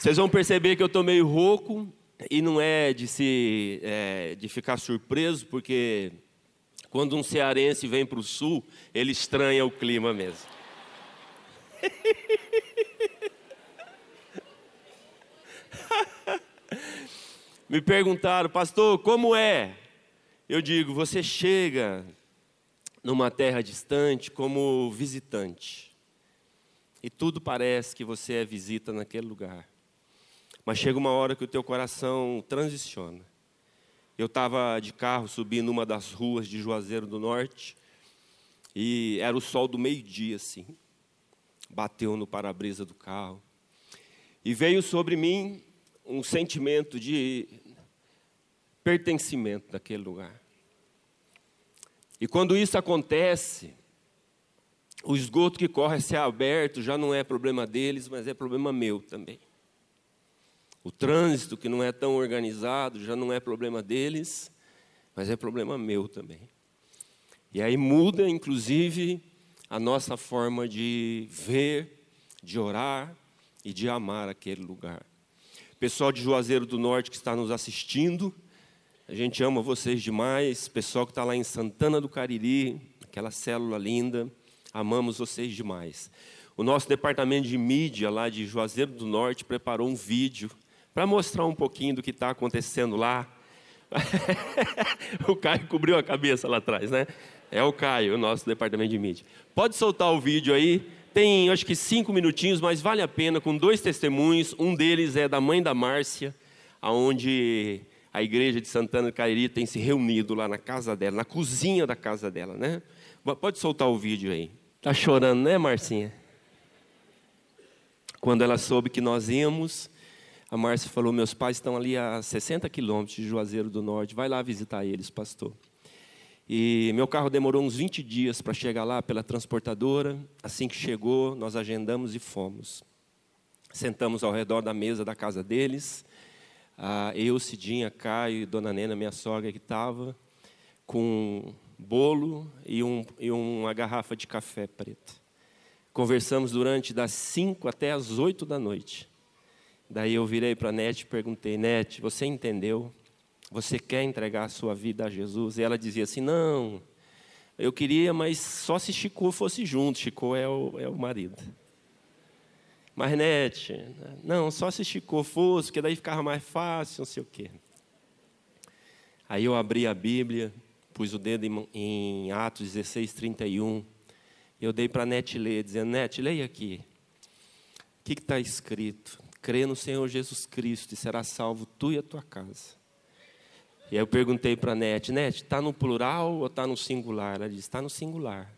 Vocês vão perceber que eu estou meio rouco e não é de se é, de ficar surpreso, porque quando um cearense vem para o sul, ele estranha o clima mesmo. Me perguntaram, pastor, como é? Eu digo, você chega numa terra distante como visitante. E tudo parece que você é visita naquele lugar. Mas chega uma hora que o teu coração transiciona. Eu estava de carro subindo uma das ruas de Juazeiro do Norte e era o sol do meio-dia, assim. Bateu no para-brisa do carro. E veio sobre mim um sentimento de pertencimento daquele lugar. E quando isso acontece, o esgoto que corre a ser aberto já não é problema deles, mas é problema meu também. O trânsito que não é tão organizado já não é problema deles, mas é problema meu também. E aí muda, inclusive, a nossa forma de ver, de orar e de amar aquele lugar. Pessoal de Juazeiro do Norte que está nos assistindo, a gente ama vocês demais. Pessoal que está lá em Santana do Cariri, aquela célula linda, amamos vocês demais. O nosso departamento de mídia lá de Juazeiro do Norte preparou um vídeo para mostrar um pouquinho do que está acontecendo lá. o Caio cobriu a cabeça lá atrás, né? É o Caio, o nosso departamento de mídia. Pode soltar o vídeo aí. Tem, acho que cinco minutinhos, mas vale a pena, com dois testemunhos. Um deles é da mãe da Márcia, aonde a igreja de Santana do Cariri tem se reunido lá na casa dela, na cozinha da casa dela, né? Pode soltar o vídeo aí. Tá chorando, né, Marcinha? Quando ela soube que nós íamos, a Márcia falou: Meus pais estão ali a 60 quilômetros de Juazeiro do Norte, vai lá visitar eles, pastor. E meu carro demorou uns 20 dias para chegar lá pela transportadora. Assim que chegou, nós agendamos e fomos. Sentamos ao redor da mesa da casa deles eu, Cidinha, Caio e Dona Nena, minha sogra que estava, com bolo e, um, e uma garrafa de café preto. Conversamos durante das 5 até as 8 da noite. Daí eu virei para a Nete e perguntei, Nete, você entendeu? Você quer entregar a sua vida a Jesus? E ela dizia assim, não, eu queria, mas só se Chico fosse junto. Chico é o, é o marido. Marnete, não, só se esticou fosse, porque daí ficava mais fácil, não sei o quê. Aí eu abri a Bíblia, pus o dedo em, em Atos 16, 31. Eu dei para a Nete ler, dizendo: Nete, leia aqui. O que está escrito? Crê no Senhor Jesus Cristo e será salvo tu e a tua casa. E aí eu perguntei para a Nete: Nete, está no plural ou está no singular? Ela disse: está no singular.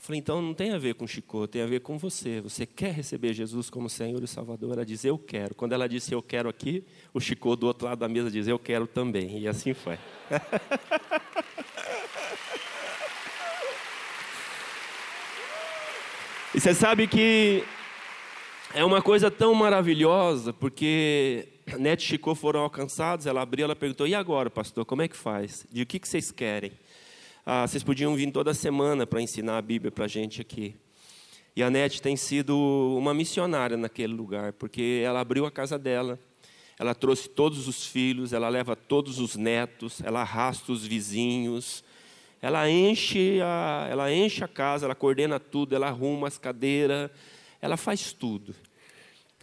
Eu falei, então não tem a ver com Chico, tem a ver com você. Você quer receber Jesus como Senhor e Salvador? Ela diz, eu quero. Quando ela disse, eu quero aqui, o Chico do outro lado da mesa diz, eu quero também. E assim foi. e você sabe que é uma coisa tão maravilhosa, porque Nete e Chico foram alcançados, ela abriu, ela perguntou, e agora, pastor, como é que faz? De o que, que vocês querem? Ah, vocês podiam vir toda semana para ensinar a Bíblia para a gente aqui. E a Nete tem sido uma missionária naquele lugar, porque ela abriu a casa dela, ela trouxe todos os filhos, ela leva todos os netos, ela arrasta os vizinhos, ela enche a, ela enche a casa, ela coordena tudo, ela arruma as cadeiras, ela faz tudo.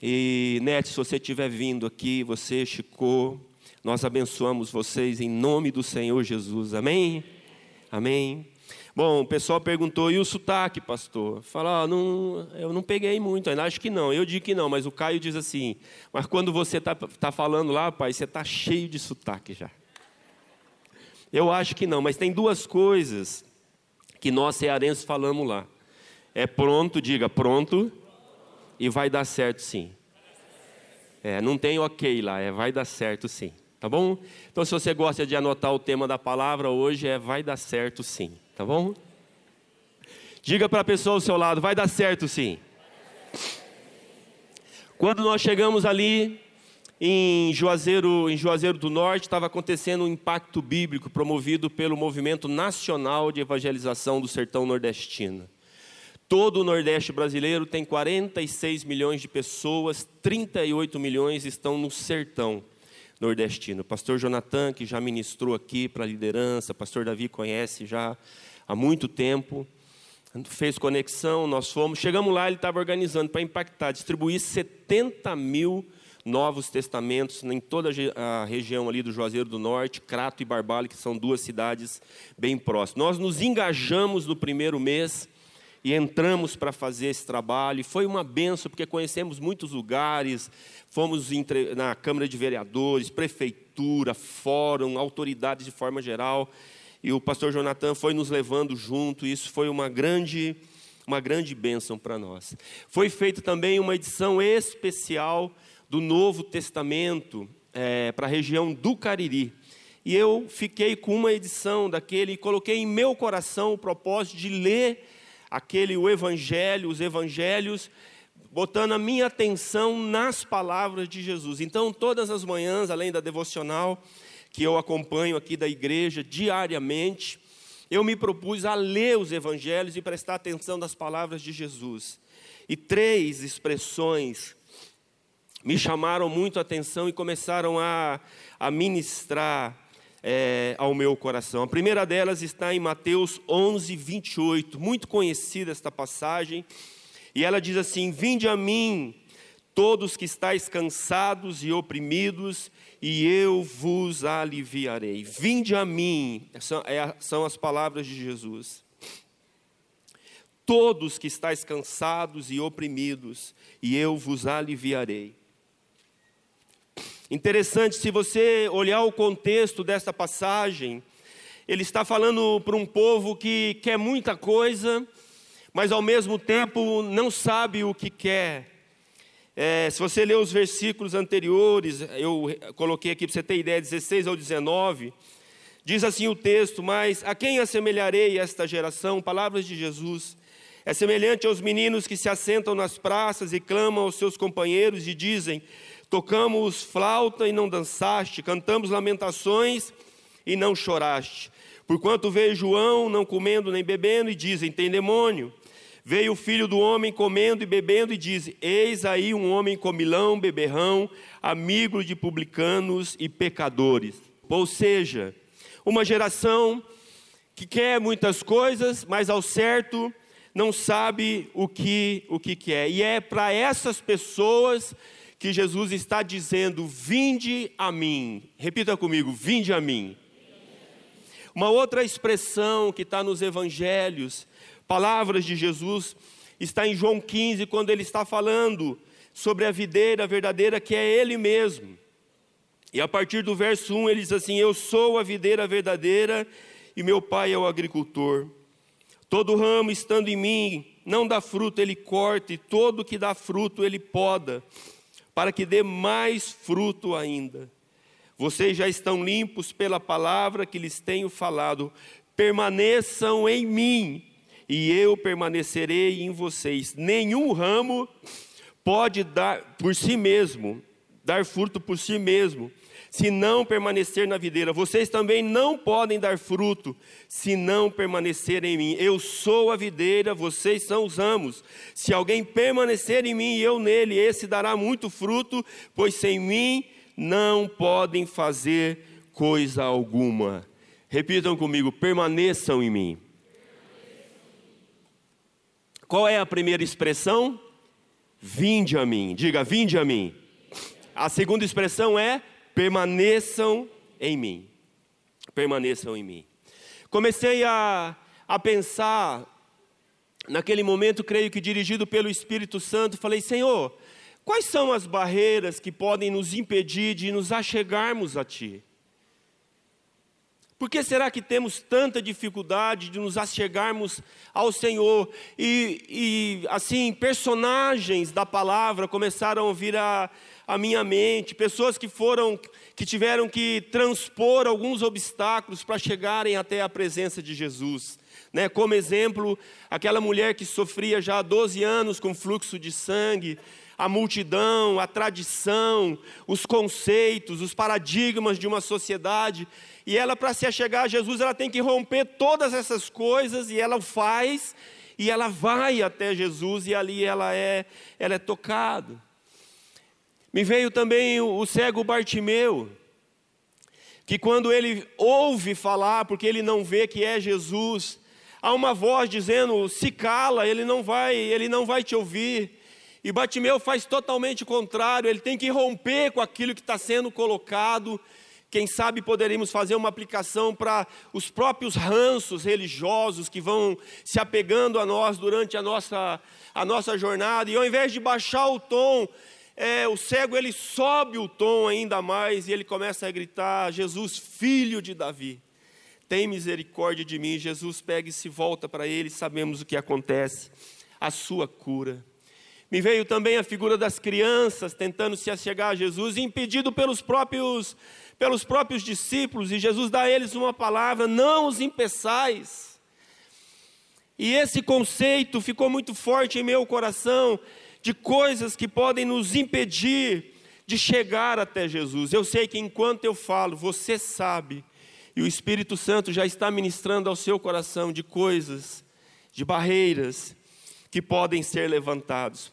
E, Nete, se você estiver vindo aqui, você, Chico, nós abençoamos vocês em nome do Senhor Jesus, amém? Amém? Bom, o pessoal perguntou, e o sotaque, pastor? Fala, ah, não, eu não peguei muito ainda, acho que não. Eu digo que não, mas o Caio diz assim, mas quando você está tá falando lá, pai, você está cheio de sotaque já. Eu acho que não, mas tem duas coisas que nós cearenses falamos lá. É pronto, diga pronto, e vai dar certo sim. É, não tem ok lá, é vai dar certo sim. Tá bom? Então, se você gosta de anotar o tema da palavra hoje, é vai dar certo sim. Tá bom? Diga para a pessoa ao seu lado: vai dar certo sim. Quando nós chegamos ali em Juazeiro, em Juazeiro do Norte, estava acontecendo um impacto bíblico promovido pelo Movimento Nacional de Evangelização do Sertão Nordestino. Todo o Nordeste brasileiro tem 46 milhões de pessoas, 38 milhões estão no sertão nordestino. pastor Jonathan, que já ministrou aqui para a liderança, pastor Davi conhece já há muito tempo, fez conexão, nós fomos, chegamos lá, ele estava organizando para impactar, distribuir 70 mil novos testamentos em toda a região ali do Juazeiro do Norte, Crato e Barbale, que são duas cidades bem próximas. Nós nos engajamos no primeiro mês e entramos para fazer esse trabalho. E foi uma benção, porque conhecemos muitos lugares, fomos na Câmara de Vereadores, Prefeitura, Fórum, autoridades de forma geral. E o pastor Jonathan foi nos levando junto, e isso foi uma grande, uma grande bênção para nós. Foi feita também uma edição especial do Novo Testamento é, para a região do Cariri. E eu fiquei com uma edição daquele e coloquei em meu coração o propósito de ler aquele o evangelho, os evangelhos, botando a minha atenção nas palavras de Jesus. Então, todas as manhãs, além da devocional que eu acompanho aqui da igreja diariamente, eu me propus a ler os evangelhos e prestar atenção nas palavras de Jesus. E três expressões me chamaram muito a atenção e começaram a, a ministrar é, ao meu coração. A primeira delas está em Mateus 11, 28, muito conhecida esta passagem, e ela diz assim: Vinde a mim, todos que estáis cansados e oprimidos, e eu vos aliviarei. Vinde a mim, são, é, são as palavras de Jesus. Todos que estáis cansados e oprimidos, e eu vos aliviarei. Interessante, se você olhar o contexto dessa passagem, ele está falando para um povo que quer muita coisa, mas ao mesmo tempo não sabe o que quer. É, se você ler os versículos anteriores, eu coloquei aqui para você ter ideia, 16 ao 19, diz assim o texto: Mas a quem assemelharei esta geração? Palavras de Jesus. É semelhante aos meninos que se assentam nas praças e clamam aos seus companheiros e dizem: Tocamos flauta e não dançaste, cantamos lamentações e não choraste. Porquanto veio João não comendo nem bebendo, e dizem: tem demônio. Veio o filho do homem comendo e bebendo, e diz: Eis aí um homem comilão, beberrão, amigo de publicanos e pecadores. Ou seja, uma geração que quer muitas coisas, mas ao certo não sabe o que o que quer. E é para essas pessoas que Jesus está dizendo: Vinde a mim. Repita comigo: Vinde a mim. Uma outra expressão que está nos evangelhos, palavras de Jesus, está em João 15, quando ele está falando sobre a videira verdadeira que é Ele mesmo. E a partir do verso 1 ele diz assim: Eu sou a videira verdadeira e meu pai é o agricultor. Todo ramo estando em mim não dá fruto, ele corta, e todo que dá fruto, ele poda para que dê mais fruto ainda. Vocês já estão limpos pela palavra que lhes tenho falado. Permaneçam em mim, e eu permanecerei em vocês. Nenhum ramo pode dar por si mesmo, dar fruto por si mesmo, se não permanecer na videira. Vocês também não podem dar fruto se não permanecerem em mim. Eu sou a videira, vocês são os ramos. Se alguém permanecer em mim e eu nele, esse dará muito fruto, pois sem mim não podem fazer coisa alguma. Repitam comigo: permaneçam em mim. Qual é a primeira expressão? Vinde a mim. Diga, vinde a mim. A segunda expressão é permaneçam em mim. Permaneçam em mim. Comecei a, a pensar, naquele momento, creio que dirigido pelo Espírito Santo, falei: Senhor, quais são as barreiras que podem nos impedir de nos achegarmos a Ti? Por que será que temos tanta dificuldade de nos achegarmos ao Senhor? E, e, assim, personagens da palavra começaram a vir a, a minha mente, pessoas que foram, que tiveram que transpor alguns obstáculos para chegarem até a presença de Jesus. Né? Como exemplo, aquela mulher que sofria já há 12 anos com fluxo de sangue, a multidão, a tradição, os conceitos, os paradigmas de uma sociedade. E ela, para se achegar a Jesus, ela tem que romper todas essas coisas, e ela o faz, e ela vai até Jesus e ali ela é, ela é tocada. Me veio também o, cego Bartimeu, que quando ele ouve falar, porque ele não vê que é Jesus, há uma voz dizendo: "Se cala, ele não vai, ele não vai te ouvir". E Bartimeu faz totalmente o contrário, ele tem que romper com aquilo que está sendo colocado. Quem sabe poderíamos fazer uma aplicação para os próprios ranços religiosos que vão se apegando a nós durante a nossa, a nossa jornada, e ao invés de baixar o tom, é, o cego ele sobe o tom ainda mais e ele começa a gritar: Jesus, filho de Davi, tem misericórdia de mim. Jesus pega e se volta para ele, sabemos o que acontece, a sua cura. Me veio também a figura das crianças tentando se achegar a Jesus, impedido pelos próprios, pelos próprios discípulos, e Jesus dá a eles uma palavra: não os impeçais. E esse conceito ficou muito forte em meu coração, de coisas que podem nos impedir de chegar até Jesus. Eu sei que enquanto eu falo, você sabe, e o Espírito Santo já está ministrando ao seu coração de coisas, de barreiras que podem ser levantados.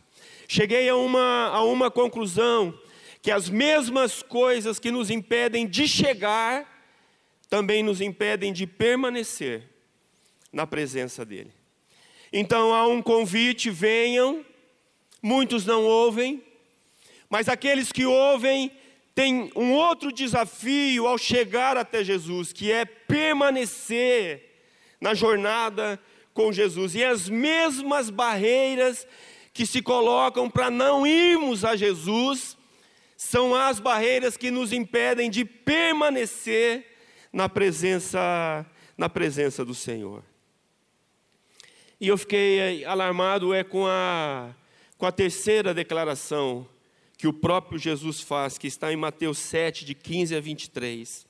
Cheguei a uma, a uma conclusão que as mesmas coisas que nos impedem de chegar também nos impedem de permanecer na presença dele. Então há um convite: venham, muitos não ouvem, mas aqueles que ouvem têm um outro desafio ao chegar até Jesus, que é permanecer na jornada com Jesus. E as mesmas barreiras que se colocam para não irmos a Jesus são as barreiras que nos impedem de permanecer na presença na presença do Senhor. E eu fiquei alarmado é com a com a terceira declaração que o próprio Jesus faz, que está em Mateus 7, de 15 a 23.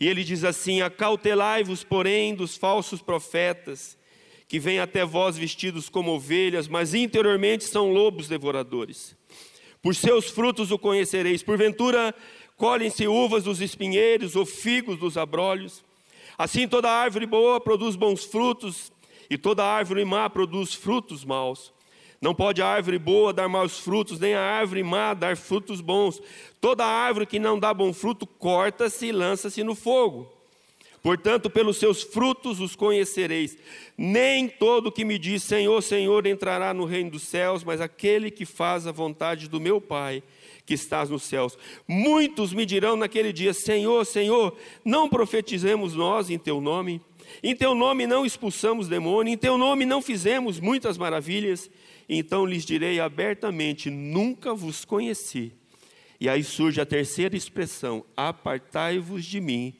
E ele diz assim: Acautelai-vos, porém, dos falsos profetas, que vêm até vós vestidos como ovelhas, mas interiormente são lobos devoradores. Por seus frutos o conhecereis. Porventura, colhem-se uvas dos espinheiros ou figos dos abrolhos. Assim, toda árvore boa produz bons frutos, e toda árvore má produz frutos maus. Não pode a árvore boa dar maus frutos, nem a árvore má dar frutos bons. Toda árvore que não dá bom fruto, corta-se e lança-se no fogo. Portanto, pelos seus frutos os conhecereis. Nem todo que me diz Senhor, Senhor entrará no reino dos céus, mas aquele que faz a vontade do meu Pai que estás nos céus. Muitos me dirão naquele dia: Senhor, Senhor, não profetizemos nós em teu nome? Em teu nome não expulsamos demônio, em teu nome não fizemos muitas maravilhas. Então lhes direi abertamente: Nunca vos conheci. E aí surge a terceira expressão: Apartai-vos de mim,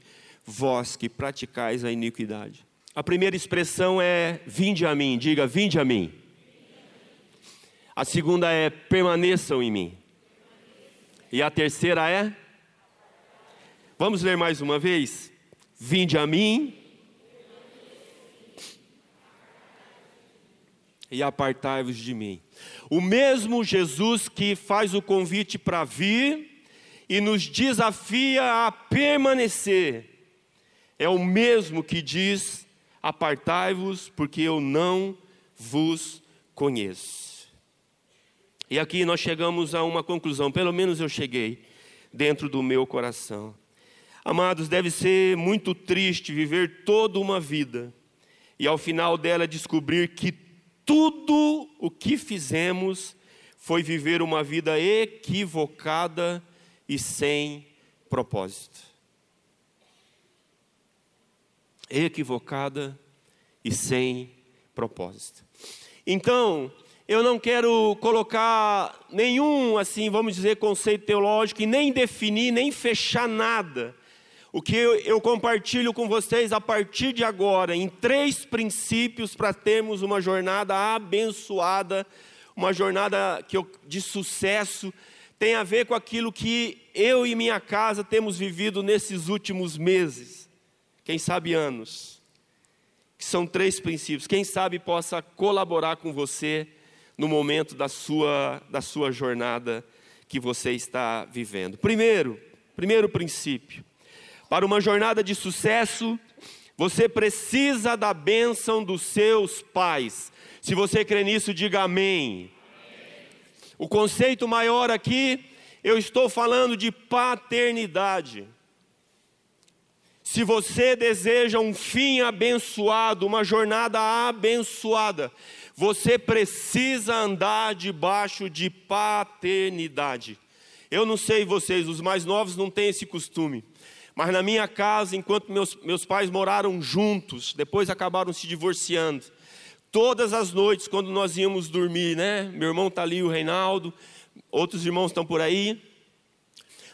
vós que praticais a iniquidade. A primeira expressão é vinde a mim, diga vinde a mim. A segunda é permaneçam em mim. E a terceira é Vamos ler mais uma vez? Vinde a mim e apartai-vos de mim. O mesmo Jesus que faz o convite para vir e nos desafia a permanecer é o mesmo que diz: Apartai-vos, porque eu não vos conheço. E aqui nós chegamos a uma conclusão, pelo menos eu cheguei, dentro do meu coração. Amados, deve ser muito triste viver toda uma vida e ao final dela descobrir que tudo o que fizemos foi viver uma vida equivocada e sem propósito. equivocada e sem propósito. Então, eu não quero colocar nenhum, assim, vamos dizer, conceito teológico e nem definir, nem fechar nada. O que eu, compartilho com vocês a partir de agora, em três princípios para termos uma jornada abençoada, uma jornada que de sucesso, tem a ver com aquilo que eu e minha casa temos vivido nesses últimos meses quem sabe anos, que são três princípios. Quem sabe possa colaborar com você no momento da sua, da sua jornada que você está vivendo. Primeiro, primeiro princípio, para uma jornada de sucesso, Você precisa da bênção dos seus pais. Se você crê nisso, diga amém. O conceito maior aqui, eu estou falando de paternidade. Se você deseja um fim abençoado, uma jornada abençoada, você precisa andar debaixo de paternidade. Eu não sei vocês, os mais novos não têm esse costume. Mas na minha casa, enquanto meus, meus pais moraram juntos, depois acabaram se divorciando. Todas as noites, quando nós íamos dormir, né? Meu irmão está ali, o Reinaldo, outros irmãos estão por aí.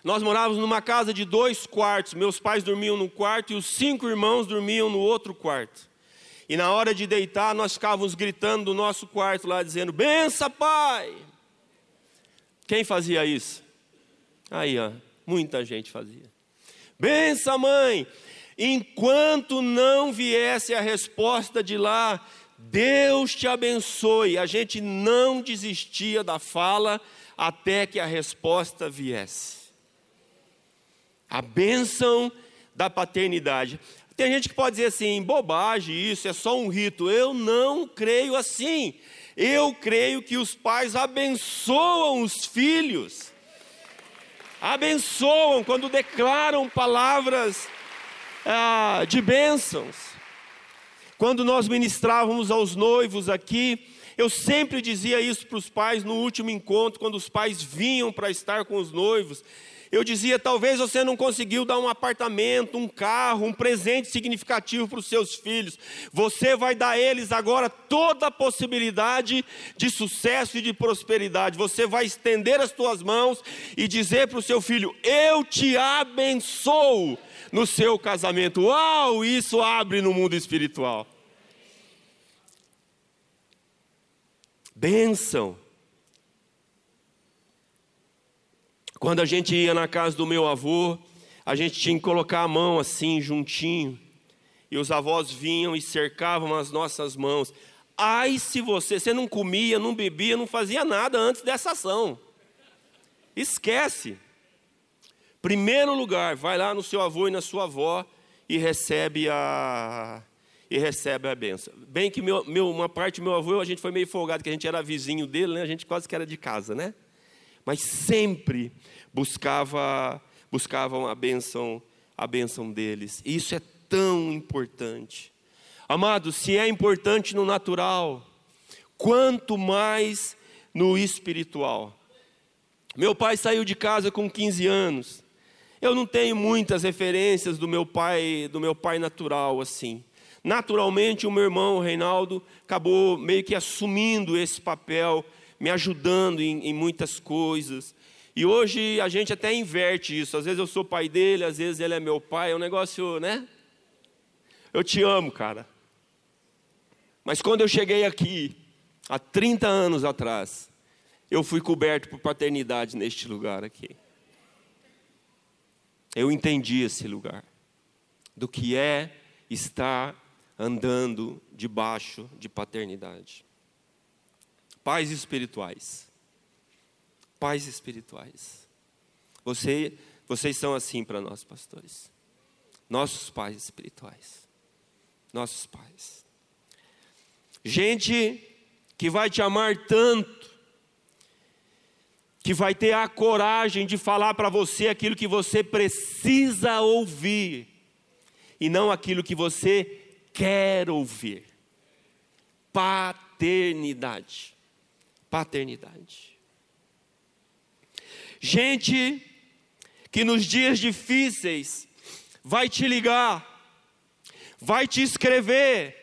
Nós morávamos numa casa de dois quartos. Meus pais dormiam num quarto e os cinco irmãos dormiam no outro quarto. E na hora de deitar, nós ficávamos gritando do nosso quarto lá, dizendo: Bença, pai! Quem fazia isso? Aí, ó, muita gente fazia. Bença, mãe! Enquanto não viesse a resposta de lá, Deus te abençoe. A gente não desistia da fala até que a resposta viesse. A bênção da paternidade. Tem gente que pode dizer assim, bobagem, isso é só um rito. Eu não creio assim. Eu creio que os pais abençoam os filhos. Abençoam quando declaram palavras ah, de bênçãos. Quando nós ministrávamos aos noivos aqui, eu sempre dizia isso para os pais no último encontro, quando os pais vinham para estar com os noivos. Eu dizia: talvez você não conseguiu dar um apartamento, um carro, um presente significativo para os seus filhos. Você vai dar a eles agora toda a possibilidade de sucesso e de prosperidade. Você vai estender as tuas mãos e dizer para o seu filho: Eu te abençoo no seu casamento. Uau, isso abre no mundo espiritual. Bênção. Quando a gente ia na casa do meu avô, a gente tinha que colocar a mão assim, juntinho. E os avós vinham e cercavam as nossas mãos. Ai, se você, você não comia, não bebia, não fazia nada antes dessa ação. Esquece. Primeiro lugar, vai lá no seu avô e na sua avó e recebe a e recebe a benção. Bem que meu, meu, uma parte do meu avô, a gente foi meio folgado, que a gente era vizinho dele, né? a gente quase que era de casa, né? Mas sempre buscava, buscavam a benção, a benção deles. E isso é tão importante. Amado, se é importante no natural, quanto mais no espiritual. Meu pai saiu de casa com 15 anos. Eu não tenho muitas referências do meu pai, do meu pai natural assim. Naturalmente, o meu irmão o Reinaldo acabou meio que assumindo esse papel, me ajudando em, em muitas coisas. E hoje a gente até inverte isso. Às vezes eu sou pai dele, às vezes ele é meu pai. É um negócio, né? Eu te amo, cara. Mas quando eu cheguei aqui, há 30 anos atrás, eu fui coberto por paternidade neste lugar aqui eu entendi esse lugar, do que é estar andando debaixo de paternidade. Pais espirituais. Pais espirituais. Você, vocês são assim para nós, pastores. Nossos pais espirituais. Nossos pais. Gente que vai te amar tanto que vai ter a coragem de falar para você aquilo que você precisa ouvir, e não aquilo que você quer ouvir. Paternidade. Paternidade. Gente que nos dias difíceis vai te ligar, vai te escrever,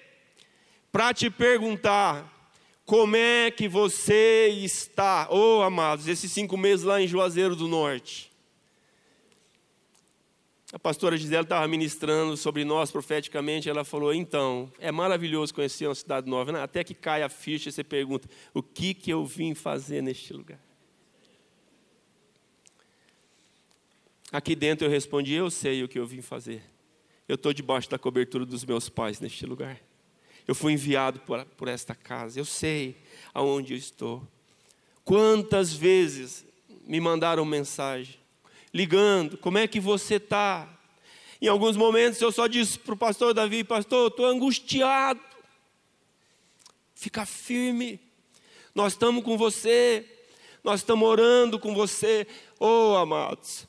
para te perguntar: como é que você está? Oh, amados, esses cinco meses lá em Juazeiro do Norte. A pastora Gisela estava ministrando sobre nós profeticamente. Ela falou: Então, é maravilhoso conhecer uma cidade nova. Né? Até que cai a ficha e você pergunta: O que, que eu vim fazer neste lugar? Aqui dentro eu respondi: Eu sei o que eu vim fazer. Eu estou debaixo da cobertura dos meus pais neste lugar. Eu fui enviado por, por esta casa, eu sei aonde eu estou. Quantas vezes me mandaram mensagem, ligando: como é que você está? Em alguns momentos eu só disse para o pastor Davi: Pastor, estou angustiado. Fica firme. Nós estamos com você. Nós estamos orando com você. Oh, amados.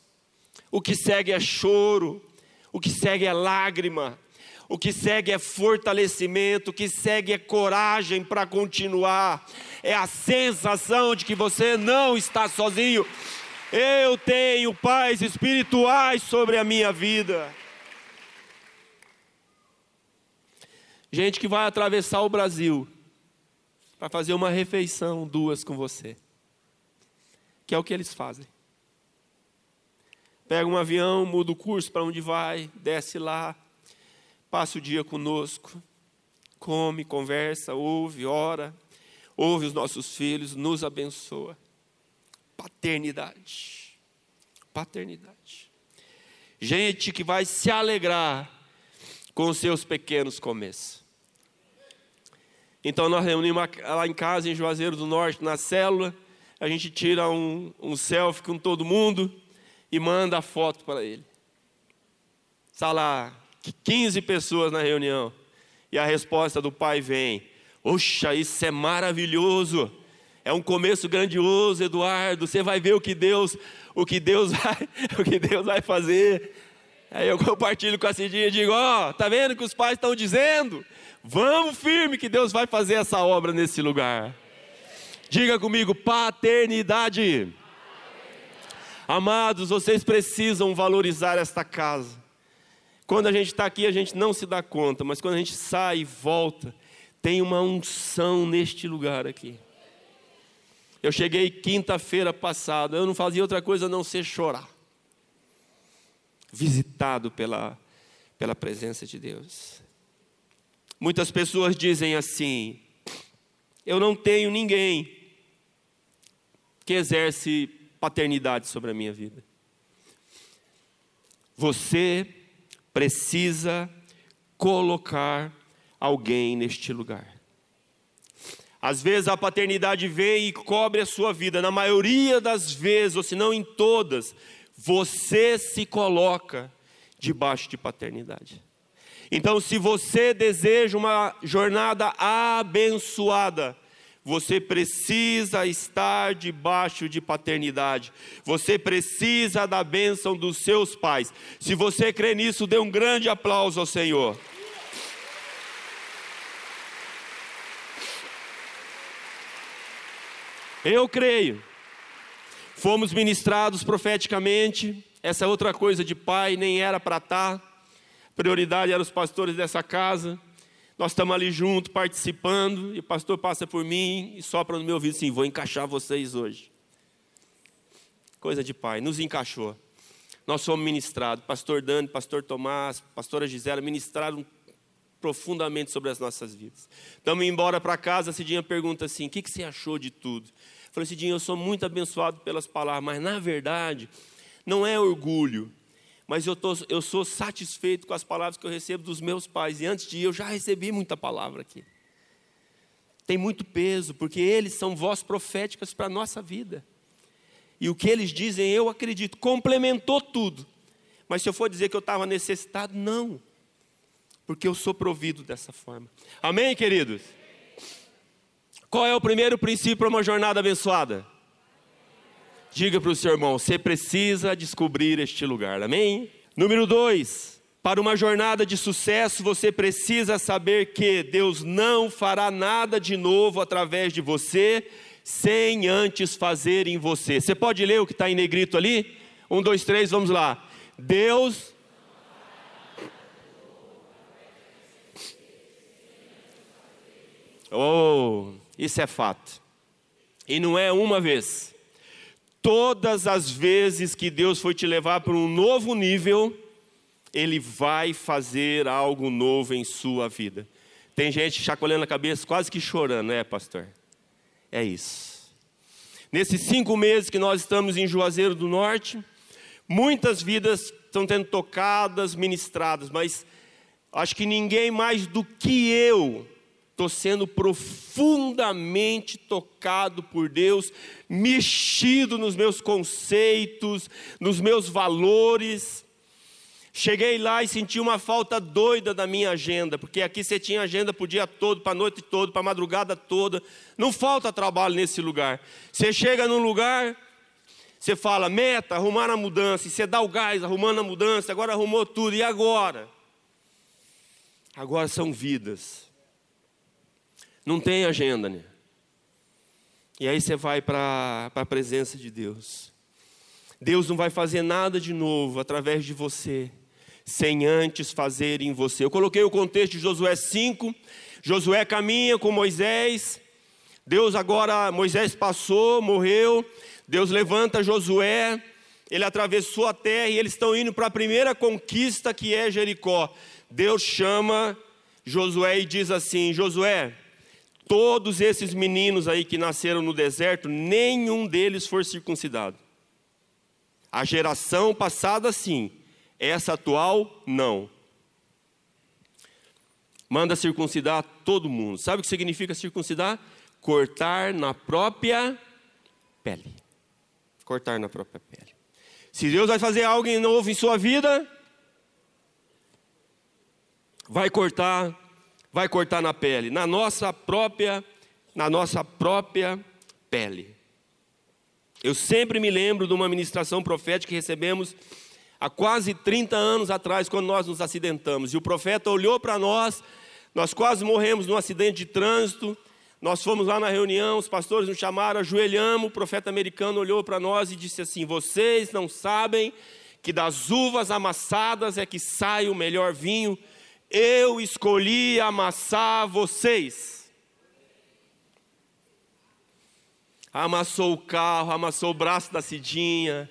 O que segue é choro. O que segue é lágrima. O que segue é fortalecimento, o que segue é coragem para continuar, é a sensação de que você não está sozinho. Eu tenho paz espirituais sobre a minha vida. Gente que vai atravessar o Brasil para fazer uma refeição, duas com você, que é o que eles fazem. Pega um avião, muda o curso para onde vai, desce lá, passa o dia conosco, come, conversa, ouve, ora, ouve os nossos filhos, nos abençoa. Paternidade. Paternidade. Gente que vai se alegrar com os seus pequenos começos. Então nós reunimos lá em casa, em Juazeiro do Norte, na célula, a gente tira um, um selfie com todo mundo e manda a foto para ele. Está lá 15 pessoas na reunião. E a resposta do pai vem: Oxa, isso é maravilhoso. É um começo grandioso, Eduardo. Você vai ver o que Deus, o que Deus vai, o que Deus vai fazer. Aí eu compartilho com a Cidinha e digo: Ó, oh, tá vendo o que os pais estão dizendo? Vamos firme que Deus vai fazer essa obra nesse lugar. Diga comigo, paternidade. Amados, vocês precisam valorizar esta casa. Quando a gente está aqui, a gente não se dá conta, mas quando a gente sai e volta, tem uma unção neste lugar aqui. Eu cheguei quinta-feira passada, eu não fazia outra coisa a não ser chorar. Visitado pela, pela presença de Deus. Muitas pessoas dizem assim: eu não tenho ninguém que exerce paternidade sobre a minha vida. Você precisa colocar alguém neste lugar. Às vezes a paternidade vem e cobre a sua vida, na maioria das vezes, ou se não em todas, você se coloca debaixo de paternidade. Então, se você deseja uma jornada abençoada, você precisa estar debaixo de paternidade. Você precisa da bênção dos seus pais. Se você crê nisso, dê um grande aplauso ao Senhor. Eu creio. Fomos ministrados profeticamente. Essa outra coisa de pai nem era para estar. Tá. Prioridade eram os pastores dessa casa. Nós estamos ali juntos, participando, e o pastor passa por mim e sopra no meu ouvido assim: vou encaixar vocês hoje. Coisa de pai, nos encaixou. Nós fomos ministrados, pastor Dani, pastor Tomás, pastora Gisela, ministraram profundamente sobre as nossas vidas. Estamos embora para casa, a Cidinha pergunta assim: o que, que você achou de tudo? Eu falei, Cidinha, eu sou muito abençoado pelas palavras, mas na verdade, não é orgulho, mas eu, tô, eu sou satisfeito com as palavras que eu recebo dos meus pais. E antes de ir, eu já recebi muita palavra aqui. Tem muito peso, porque eles são vozes proféticas para a nossa vida. E o que eles dizem, eu acredito, complementou tudo. Mas se eu for dizer que eu estava necessitado, não. Porque eu sou provido dessa forma. Amém, queridos? Qual é o primeiro princípio para uma jornada abençoada? Diga para o seu irmão: você precisa descobrir este lugar, amém? Número dois, para uma jornada de sucesso, você precisa saber que Deus não fará nada de novo através de você, sem antes fazer em você. Você pode ler o que está em negrito ali? Um, dois, três, vamos lá. Deus. Oh, isso é fato. E não é uma vez Todas as vezes que Deus foi te levar para um novo nível, Ele vai fazer algo novo em sua vida. Tem gente chacoalhando a cabeça, quase que chorando, é, pastor? É isso. Nesses cinco meses que nós estamos em Juazeiro do Norte, muitas vidas estão sendo tocadas, ministradas, mas acho que ninguém mais do que eu estou sendo profundamente tocado por Deus, mexido nos meus conceitos, nos meus valores. Cheguei lá e senti uma falta doida da minha agenda, porque aqui você tinha agenda para o dia todo, para a noite toda, para a madrugada toda. Não falta trabalho nesse lugar. Você chega num lugar, você fala, meta, arrumar a mudança, e você dá o gás, arrumando a mudança, agora arrumou tudo, e agora? Agora são vidas. Não tem agenda, né? E aí você vai para a presença de Deus. Deus não vai fazer nada de novo através de você sem antes fazer em você. Eu coloquei o contexto de Josué 5. Josué caminha com Moisés. Deus agora, Moisés passou, morreu. Deus levanta Josué. Ele atravessou a terra e eles estão indo para a primeira conquista que é Jericó. Deus chama Josué e diz assim: Josué, todos esses meninos aí que nasceram no deserto, nenhum deles foi circuncidado. A geração passada, sim, essa atual, não. Manda circuncidar todo mundo. Sabe o que significa circuncidar? Cortar na própria pele. Cortar na própria pele. Se Deus vai fazer algo novo em sua vida, vai cortar, vai cortar na pele, na nossa própria, na nossa própria pele. Eu sempre me lembro de uma ministração profética que recebemos há quase 30 anos atrás, quando nós nos acidentamos. E o profeta olhou para nós, nós quase morremos num acidente de trânsito. Nós fomos lá na reunião, os pastores nos chamaram, ajoelhamos. O profeta americano olhou para nós e disse assim: Vocês não sabem que das uvas amassadas é que sai o melhor vinho. Eu escolhi amassar vocês. Amassou o carro, amassou o braço da Cidinha,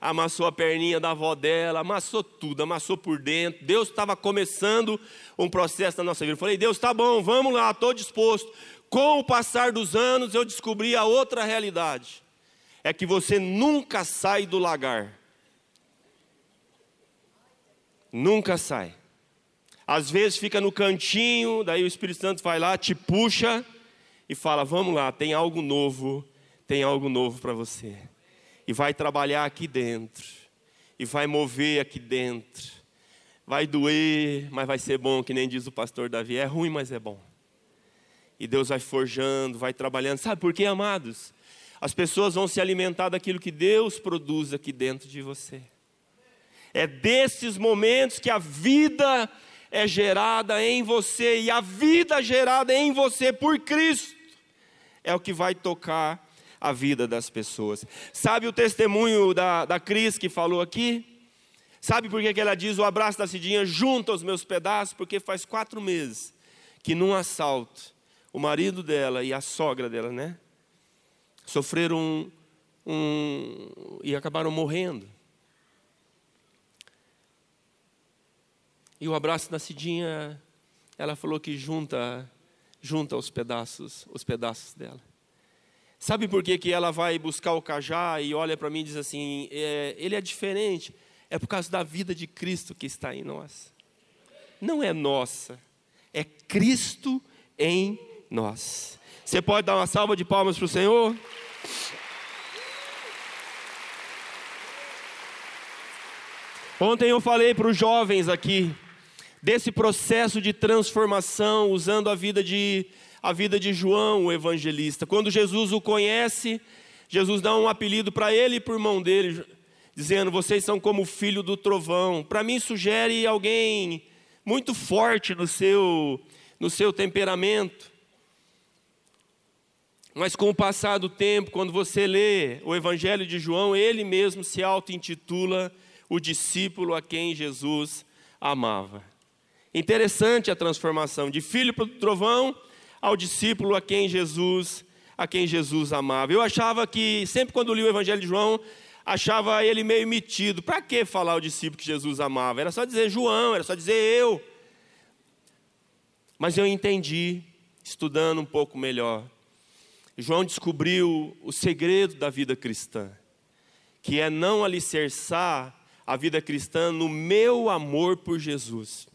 amassou a perninha da avó dela, amassou tudo, amassou por dentro. Deus estava começando um processo na nossa vida. Eu falei, Deus, tá bom, vamos lá, estou disposto. Com o passar dos anos, eu descobri a outra realidade: é que você nunca sai do lagar. Nunca sai. Às vezes fica no cantinho, daí o Espírito Santo vai lá, te puxa e fala: Vamos lá, tem algo novo, tem algo novo para você e vai trabalhar aqui dentro, e vai mover aqui dentro. Vai doer, mas vai ser bom, que nem diz o pastor Davi. É ruim, mas é bom. E Deus vai forjando, vai trabalhando. Sabe por quê, amados? As pessoas vão se alimentar daquilo que Deus produz aqui dentro de você. É desses momentos que a vida é gerada em você, e a vida gerada em você por Cristo é o que vai tocar a vida das pessoas. Sabe o testemunho da, da Cris que falou aqui? Sabe por que, que ela diz o abraço da Cidinha junto aos meus pedaços? Porque faz quatro meses que num assalto, o marido dela e a sogra dela, né? Sofreram um, um e acabaram morrendo. E o abraço da Cidinha, ela falou que junta, junta os pedaços, os pedaços dela. Sabe por que, que ela vai buscar o cajá e olha para mim e diz assim: é, ele é diferente? É por causa da vida de Cristo que está em nós. Não é nossa, é Cristo em nós. Você pode dar uma salva de palmas para o Senhor? Ontem eu falei para os jovens aqui desse processo de transformação usando a vida de a vida de João, o evangelista. Quando Jesus o conhece, Jesus dá um apelido para ele e para o irmão dele, dizendo: Vocês são como o filho do trovão. Para mim, sugere alguém muito forte no seu, no seu temperamento. Mas com o passar do tempo, quando você lê o Evangelho de João, ele mesmo se auto-intitula o discípulo a quem Jesus amava. Interessante a transformação de filho para o trovão ao discípulo a quem Jesus, a quem Jesus amava. Eu achava que sempre quando li o Evangelho de João, achava ele meio metido. Para que falar o discípulo que Jesus amava? Era só dizer João, era só dizer eu. Mas eu entendi, estudando um pouco melhor. João descobriu o segredo da vida cristã, que é não alicerçar a vida cristã no meu amor por Jesus.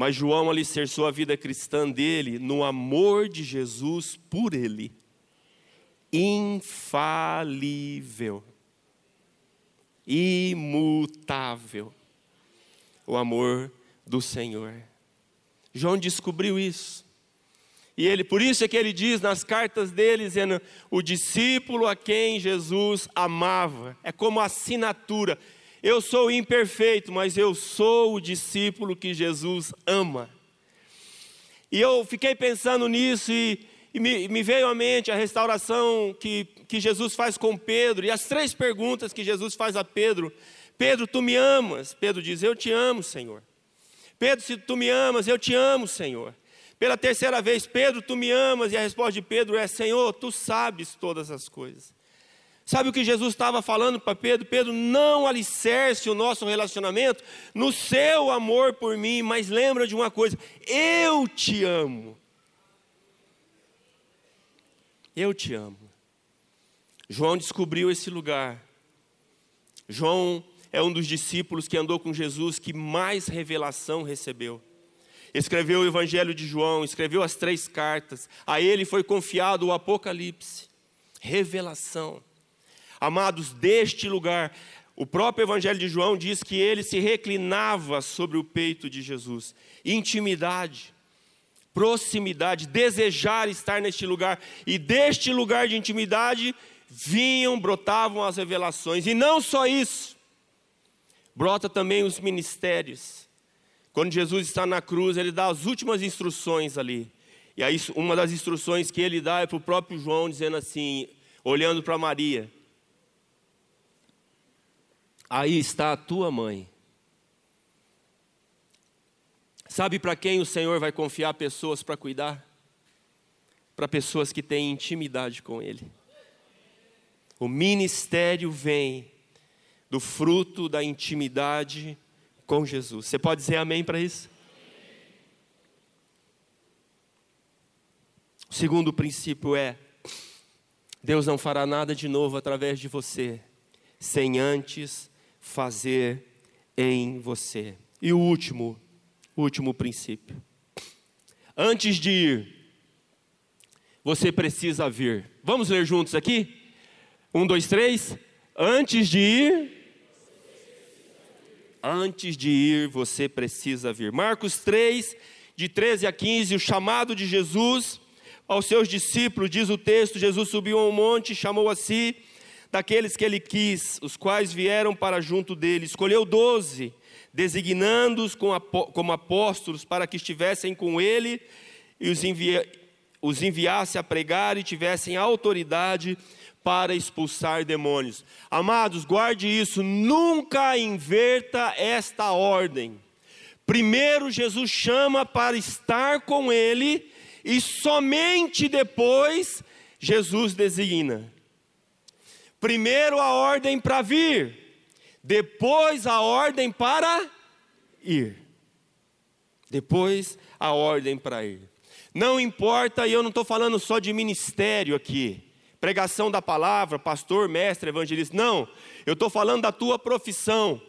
Mas João alicerçou a vida cristã dele no amor de Jesus por ele. Infalível. Imutável. o amor do Senhor. João descobriu isso. E ele, por isso é que ele diz nas cartas dele, dizendo, o discípulo a quem Jesus amava. É como assinatura. Eu sou imperfeito, mas eu sou o discípulo que Jesus ama. E eu fiquei pensando nisso e, e me, me, veio à mente a restauração que, que Jesus faz com Pedro e as três perguntas que Jesus faz a Pedro. Pedro, tu me amas? Pedro diz, eu te amo, Senhor. Pedro, se tu me amas, eu te amo, Senhor. Pela terceira vez, Pedro, tu me amas? E a resposta de Pedro é: Senhor, tu sabes todas as coisas. Sabe o que Jesus estava falando para Pedro? Pedro, não alicerce o nosso relacionamento no seu amor por mim, mas lembra de uma coisa: eu te amo. Eu te amo. João descobriu esse lugar. João é um dos discípulos que andou com Jesus que mais revelação recebeu escreveu o Evangelho de João, escreveu as três cartas, a ele foi confiado o Apocalipse, revelação. Amados, deste lugar, o próprio Evangelho de João diz que ele se reclinava sobre o peito de Jesus, intimidade, proximidade, desejar estar neste lugar, e deste lugar de intimidade vinham, brotavam as revelações, e não só isso, brota também os ministérios. Quando Jesus está na cruz, ele dá as últimas instruções ali. E aí, uma das instruções que ele dá é para o próprio João, dizendo assim, olhando para Maria: Aí está a tua mãe. Sabe para quem o Senhor vai confiar pessoas para cuidar? Para pessoas que têm intimidade com Ele. O ministério vem do fruto da intimidade com Jesus. Você pode dizer amém para isso? O segundo princípio é: Deus não fará nada de novo através de você, sem antes fazer em você. E o último, último princípio. Antes de ir, você precisa vir. Vamos ler juntos aqui? Um, dois, três. Antes de ir, Antes de ir, você precisa vir. Marcos 3, de 13 a 15, o chamado de Jesus aos seus discípulos, diz o texto: Jesus subiu a um monte, chamou a si daqueles que ele quis, os quais vieram para junto dele. Escolheu doze, designando-os como apóstolos, para que estivessem com ele e os, envia, os enviasse a pregar e tivessem autoridade para expulsar demônios. Amados, guarde isso, nunca inverta esta ordem. Primeiro Jesus chama para estar com ele e somente depois Jesus designa. Primeiro a ordem para vir, depois a ordem para ir. Depois a ordem para ir. Não importa, e eu não estou falando só de ministério aqui pregação da palavra, pastor, mestre, evangelista. Não, eu estou falando da tua profissão.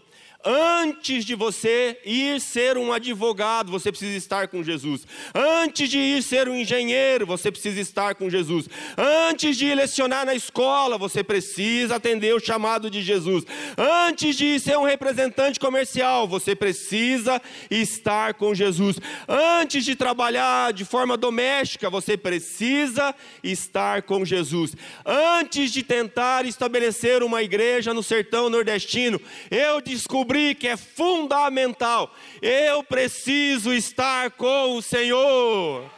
Antes de você ir ser um advogado, você precisa estar com Jesus. Antes de ir ser um engenheiro, você precisa estar com Jesus. Antes de ir lecionar na escola, você precisa atender o chamado de Jesus. Antes de ir ser um representante comercial, você precisa estar com Jesus. Antes de trabalhar de forma doméstica, você precisa estar com Jesus. Antes de tentar estabelecer uma igreja no sertão nordestino, eu descobri descobri que é fundamental. Eu preciso estar com o Senhor.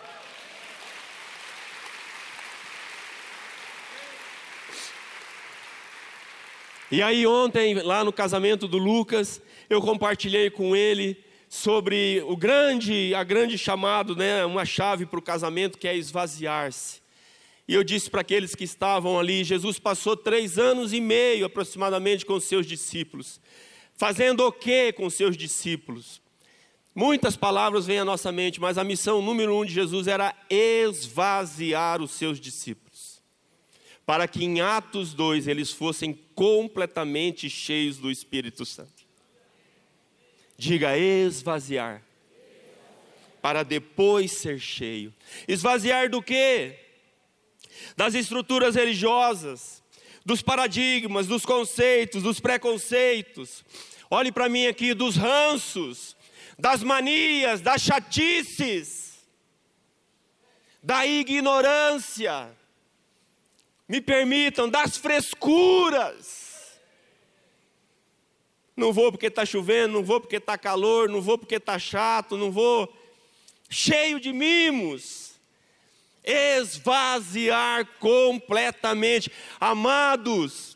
E aí ontem, lá no casamento do Lucas, eu compartilhei com ele sobre o grande, a grande chamado, né, uma chave para o casamento que é esvaziar-se. E eu disse para aqueles que estavam ali, Jesus passou três anos e meio aproximadamente com os seus discípulos. Fazendo o que com seus discípulos? Muitas palavras vêm à nossa mente, mas a missão número um de Jesus era esvaziar os seus discípulos, para que em Atos 2 eles fossem completamente cheios do Espírito Santo. Diga esvaziar, para depois ser cheio. Esvaziar do que? Das estruturas religiosas, dos paradigmas, dos conceitos, dos preconceitos. Olhe para mim aqui, dos ranços, das manias, das chatices, da ignorância, me permitam, das frescuras. Não vou porque está chovendo, não vou porque está calor, não vou porque está chato, não vou. Cheio de mimos. Esvaziar completamente. Amados,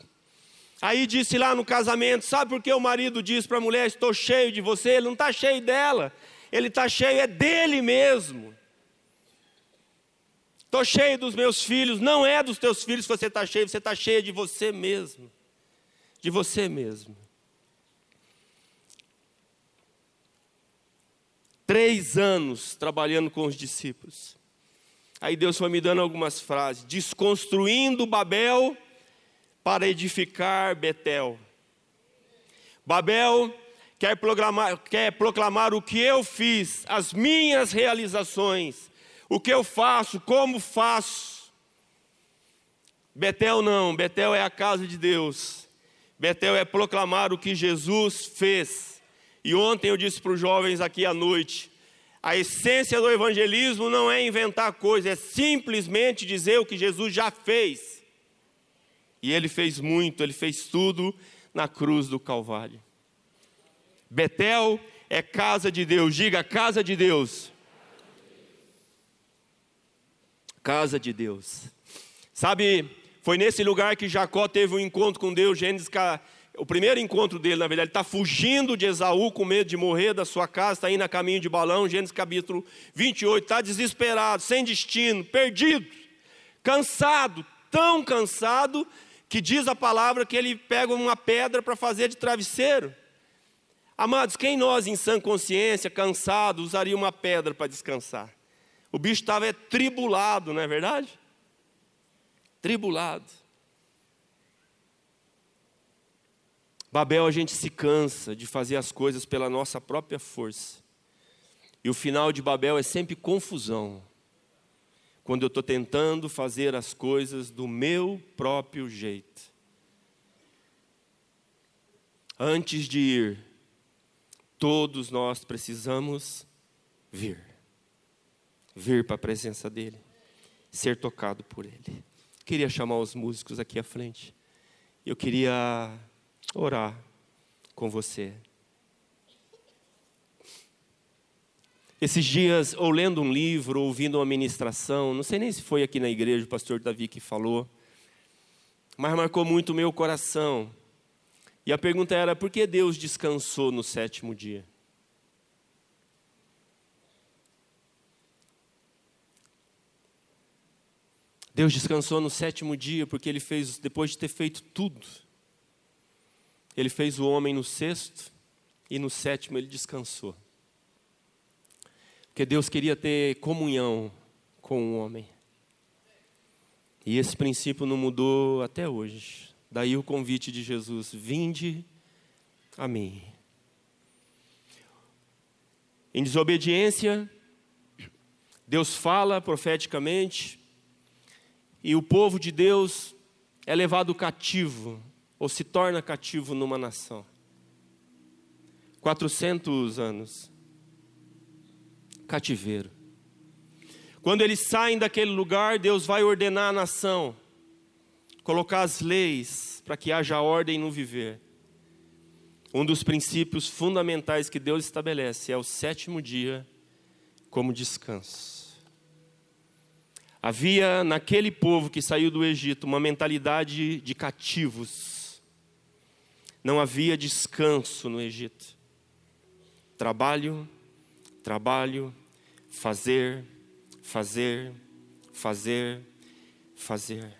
aí disse lá no casamento: sabe por que o marido diz para a mulher: Estou cheio de você? Ele não está cheio dela, ele está cheio é dele mesmo. Estou cheio dos meus filhos, não é dos teus filhos que você está cheio, você está cheio de você mesmo. De você mesmo. Três anos trabalhando com os discípulos. Aí Deus foi me dando algumas frases. Desconstruindo Babel para edificar Betel. Babel quer proclamar, quer proclamar o que eu fiz, as minhas realizações, o que eu faço, como faço. Betel não, Betel é a casa de Deus. Betel é proclamar o que Jesus fez. E ontem eu disse para os jovens aqui à noite: a essência do evangelismo não é inventar coisas, é simplesmente dizer o que Jesus já fez. E ele fez muito, ele fez tudo na cruz do Calvário. Betel é casa de Deus, diga casa de Deus. Casa de Deus. Sabe, foi nesse lugar que Jacó teve um encontro com Deus, Gênesis o primeiro encontro dele, na verdade, ele está fugindo de Esaú com medo de morrer da sua casa, está indo a caminho de Balão, Gênesis capítulo 28, está desesperado, sem destino, perdido, cansado, tão cansado, que diz a palavra que ele pega uma pedra para fazer de travesseiro. Amados, quem nós em sã consciência, cansado, usaria uma pedra para descansar? O bicho estava é, tribulado, não é verdade? Tribulado. Babel, a gente se cansa de fazer as coisas pela nossa própria força. E o final de Babel é sempre confusão. Quando eu estou tentando fazer as coisas do meu próprio jeito. Antes de ir, todos nós precisamos vir. Vir para a presença dEle. Ser tocado por Ele. Queria chamar os músicos aqui à frente. Eu queria orar com você. Esses dias, ou lendo um livro, ou ouvindo uma ministração, não sei nem se foi aqui na igreja o pastor Davi que falou, mas marcou muito o meu coração. E a pergunta era: por que Deus descansou no sétimo dia? Deus descansou no sétimo dia porque Ele fez, depois de ter feito tudo, ele fez o homem no sexto e no sétimo ele descansou. Porque Deus queria ter comunhão com o homem. E esse princípio não mudou até hoje. Daí o convite de Jesus: vinde a mim. Em desobediência, Deus fala profeticamente, e o povo de Deus é levado cativo ou se torna cativo numa nação. 400 anos. Cativeiro. Quando eles saem daquele lugar, Deus vai ordenar a nação, colocar as leis para que haja ordem no viver. Um dos princípios fundamentais que Deus estabelece é o sétimo dia como descanso. Havia naquele povo que saiu do Egito uma mentalidade de cativos não havia descanso no Egito. Trabalho, trabalho, fazer, fazer, fazer, fazer.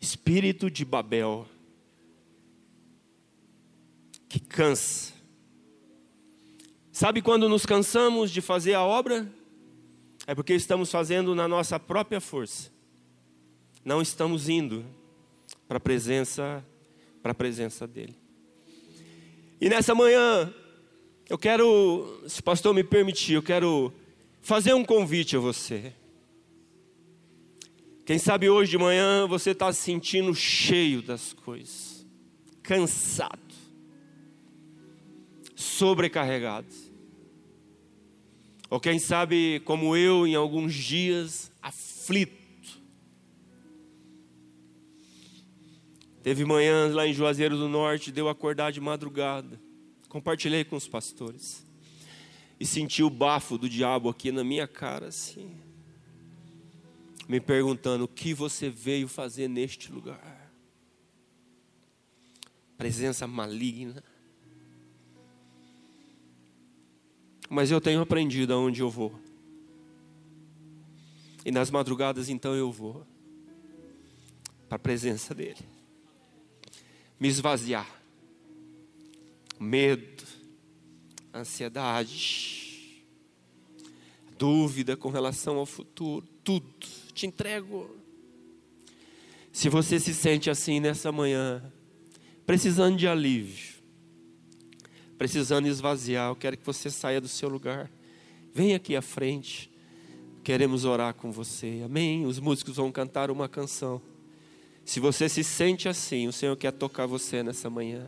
Espírito de Babel, que cansa. Sabe quando nos cansamos de fazer a obra? É porque estamos fazendo na nossa própria força. Não estamos indo para a presença para a presença dEle. E nessa manhã, eu quero, se o pastor me permitir, eu quero fazer um convite a você. Quem sabe hoje de manhã você está se sentindo cheio das coisas, cansado. sobrecarregados. Ou quem sabe, como eu, em alguns dias, aflito. Teve manhãs lá em Juazeiro do Norte, deu acordar de madrugada. Compartilhei com os pastores. E senti o bafo do diabo aqui na minha cara, assim. Me perguntando: o que você veio fazer neste lugar? Presença maligna Mas eu tenho aprendido aonde eu vou. E nas madrugadas então eu vou para a presença dele. Me esvaziar. Medo, ansiedade, dúvida com relação ao futuro, tudo te entrego. Se você se sente assim nessa manhã, precisando de alívio, precisando esvaziar, eu quero que você saia do seu lugar. Venha aqui à frente. Queremos orar com você. Amém. Os músicos vão cantar uma canção. Se você se sente assim, o Senhor quer tocar você nessa manhã.